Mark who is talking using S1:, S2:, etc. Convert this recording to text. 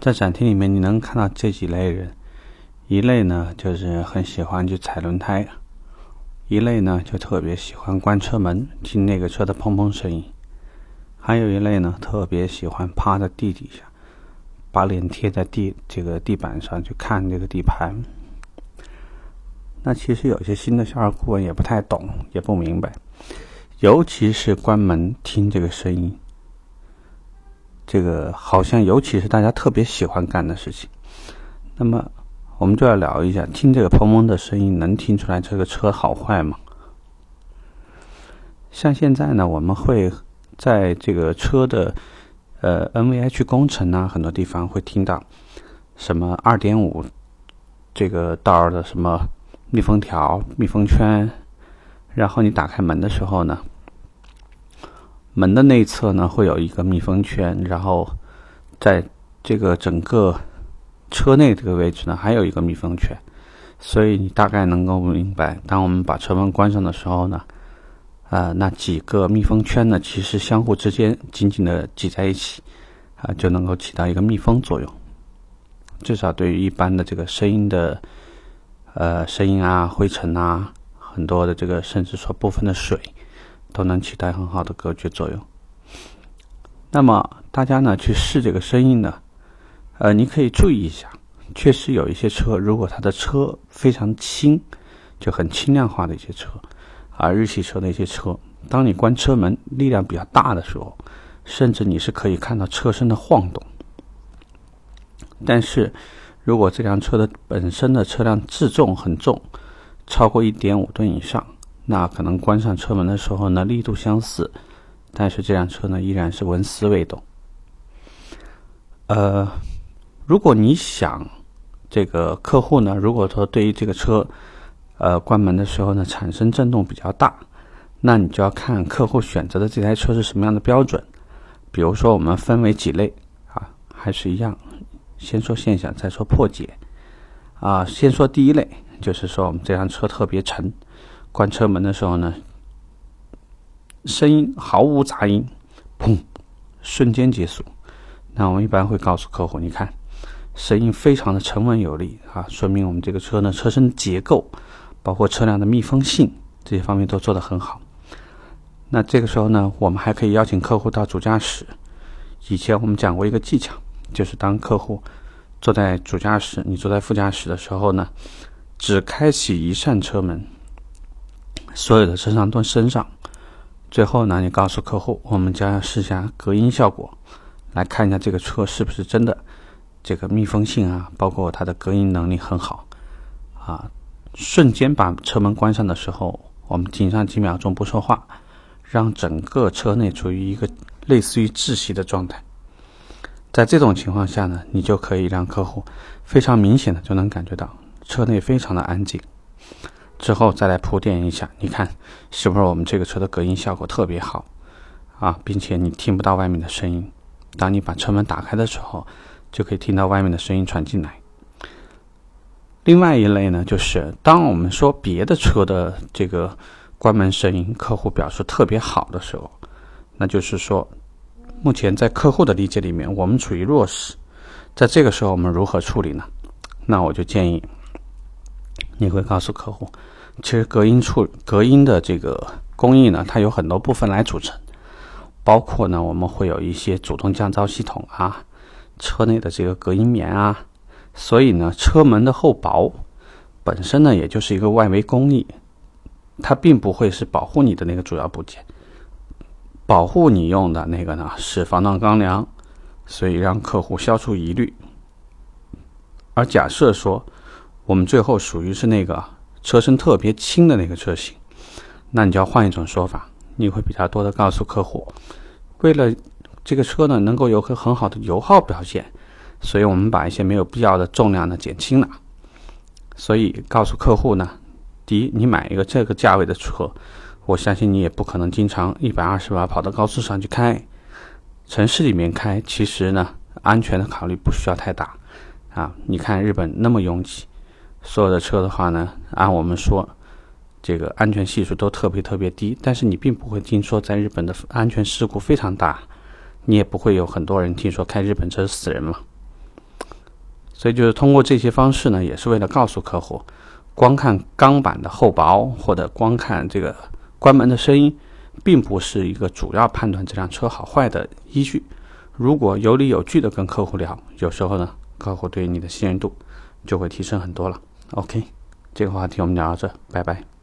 S1: 在展厅里面，你能看到这几类人：一类呢，就是很喜欢去踩轮胎；一类呢，就特别喜欢关车门，听那个车的砰砰声音；还有一类呢，特别喜欢趴在地底下，把脸贴在地这个地板上去看这个底盘。那其实有些新的销售顾问也不太懂，也不明白，尤其是关门听这个声音。这个好像，尤其是大家特别喜欢干的事情。那么，我们就要聊一下，听这个砰砰的声音，能听出来这个车好坏吗？像现在呢，我们会在这个车的呃 NVH 工程啊，很多地方会听到什么二点五这个道的什么密封条、密封圈，然后你打开门的时候呢。门的内侧呢，会有一个密封圈，然后在这个整个车内这个位置呢，还有一个密封圈，所以你大概能够明白，当我们把车门关上的时候呢，啊，那几个密封圈呢，其实相互之间紧紧的挤在一起，啊，就能够起到一个密封作用。至少对于一般的这个声音的，呃，声音啊、灰尘啊，很多的这个，甚至说部分的水。都能起到很好的隔绝作用。那么大家呢去试这个声音呢，呃，你可以注意一下，确实有一些车，如果它的车非常轻，就很轻量化的一些车，啊，日系车的一些车，当你关车门力量比较大的时候，甚至你是可以看到车身的晃动。但是如果这辆车的本身的车辆自重很重，超过一点五吨以上。那可能关上车门的时候呢，力度相似，但是这辆车呢依然是纹丝未动。呃，如果你想这个客户呢，如果说对于这个车，呃，关门的时候呢产生震动比较大，那你就要看客户选择的这台车是什么样的标准。比如说，我们分为几类啊，还是一样，先说现象，再说破解。啊，先说第一类，就是说我们这辆车特别沉。关车门的时候呢，声音毫无杂音，砰，瞬间结束。那我们一般会告诉客户，你看，声音非常的沉稳有力啊，说明我们这个车呢，车身结构，包括车辆的密封性这些方面都做得很好。那这个时候呢，我们还可以邀请客户到主驾驶。以前我们讲过一个技巧，就是当客户坐在主驾驶，你坐在副驾驶的时候呢，只开启一扇车门。所有的摄像都升上，最后呢，你告诉客户，我们将要试一下隔音效果，来看一下这个车是不是真的这个密封性啊，包括它的隔音能力很好啊。瞬间把车门关上的时候，我们停上几秒钟不说话，让整个车内处于一个类似于窒息的状态。在这种情况下呢，你就可以让客户非常明显的就能感觉到车内非常的安静。之后再来铺垫一下，你看是不是我们这个车的隔音效果特别好啊，并且你听不到外面的声音。当你把车门打开的时候，就可以听到外面的声音传进来。另外一类呢，就是当我们说别的车的这个关门声音，客户表示特别好的时候，那就是说目前在客户的理解里面，我们处于弱势。在这个时候，我们如何处理呢？那我就建议。你会告诉客户，其实隔音处隔音的这个工艺呢，它有很多部分来组成，包括呢，我们会有一些主动降噪系统啊，车内的这个隔音棉啊，所以呢，车门的厚薄本身呢，也就是一个外围工艺，它并不会是保护你的那个主要部件，保护你用的那个呢是防撞钢梁，所以让客户消除疑虑。而假设说。我们最后属于是那个车身特别轻的那个车型，那你就要换一种说法，你会比较多的告诉客户，为了这个车呢能够有个很好的油耗表现，所以我们把一些没有必要的重量呢减轻了。所以告诉客户呢，第一，你买一个这个价位的车，我相信你也不可能经常一百二十瓦跑到高速上去开，城市里面开，其实呢安全的考虑不需要太大啊。你看日本那么拥挤。所有的车的话呢，按我们说，这个安全系数都特别特别低，但是你并不会听说在日本的安全事故非常大，你也不会有很多人听说开日本车死人嘛。所以就是通过这些方式呢，也是为了告诉客户，光看钢板的厚薄或者光看这个关门的声音，并不是一个主要判断这辆车好坏的依据。如果有理有据的跟客户聊，有时候呢，客户对你的信任度就会提升很多了。OK，这个话题我们聊到这，拜拜。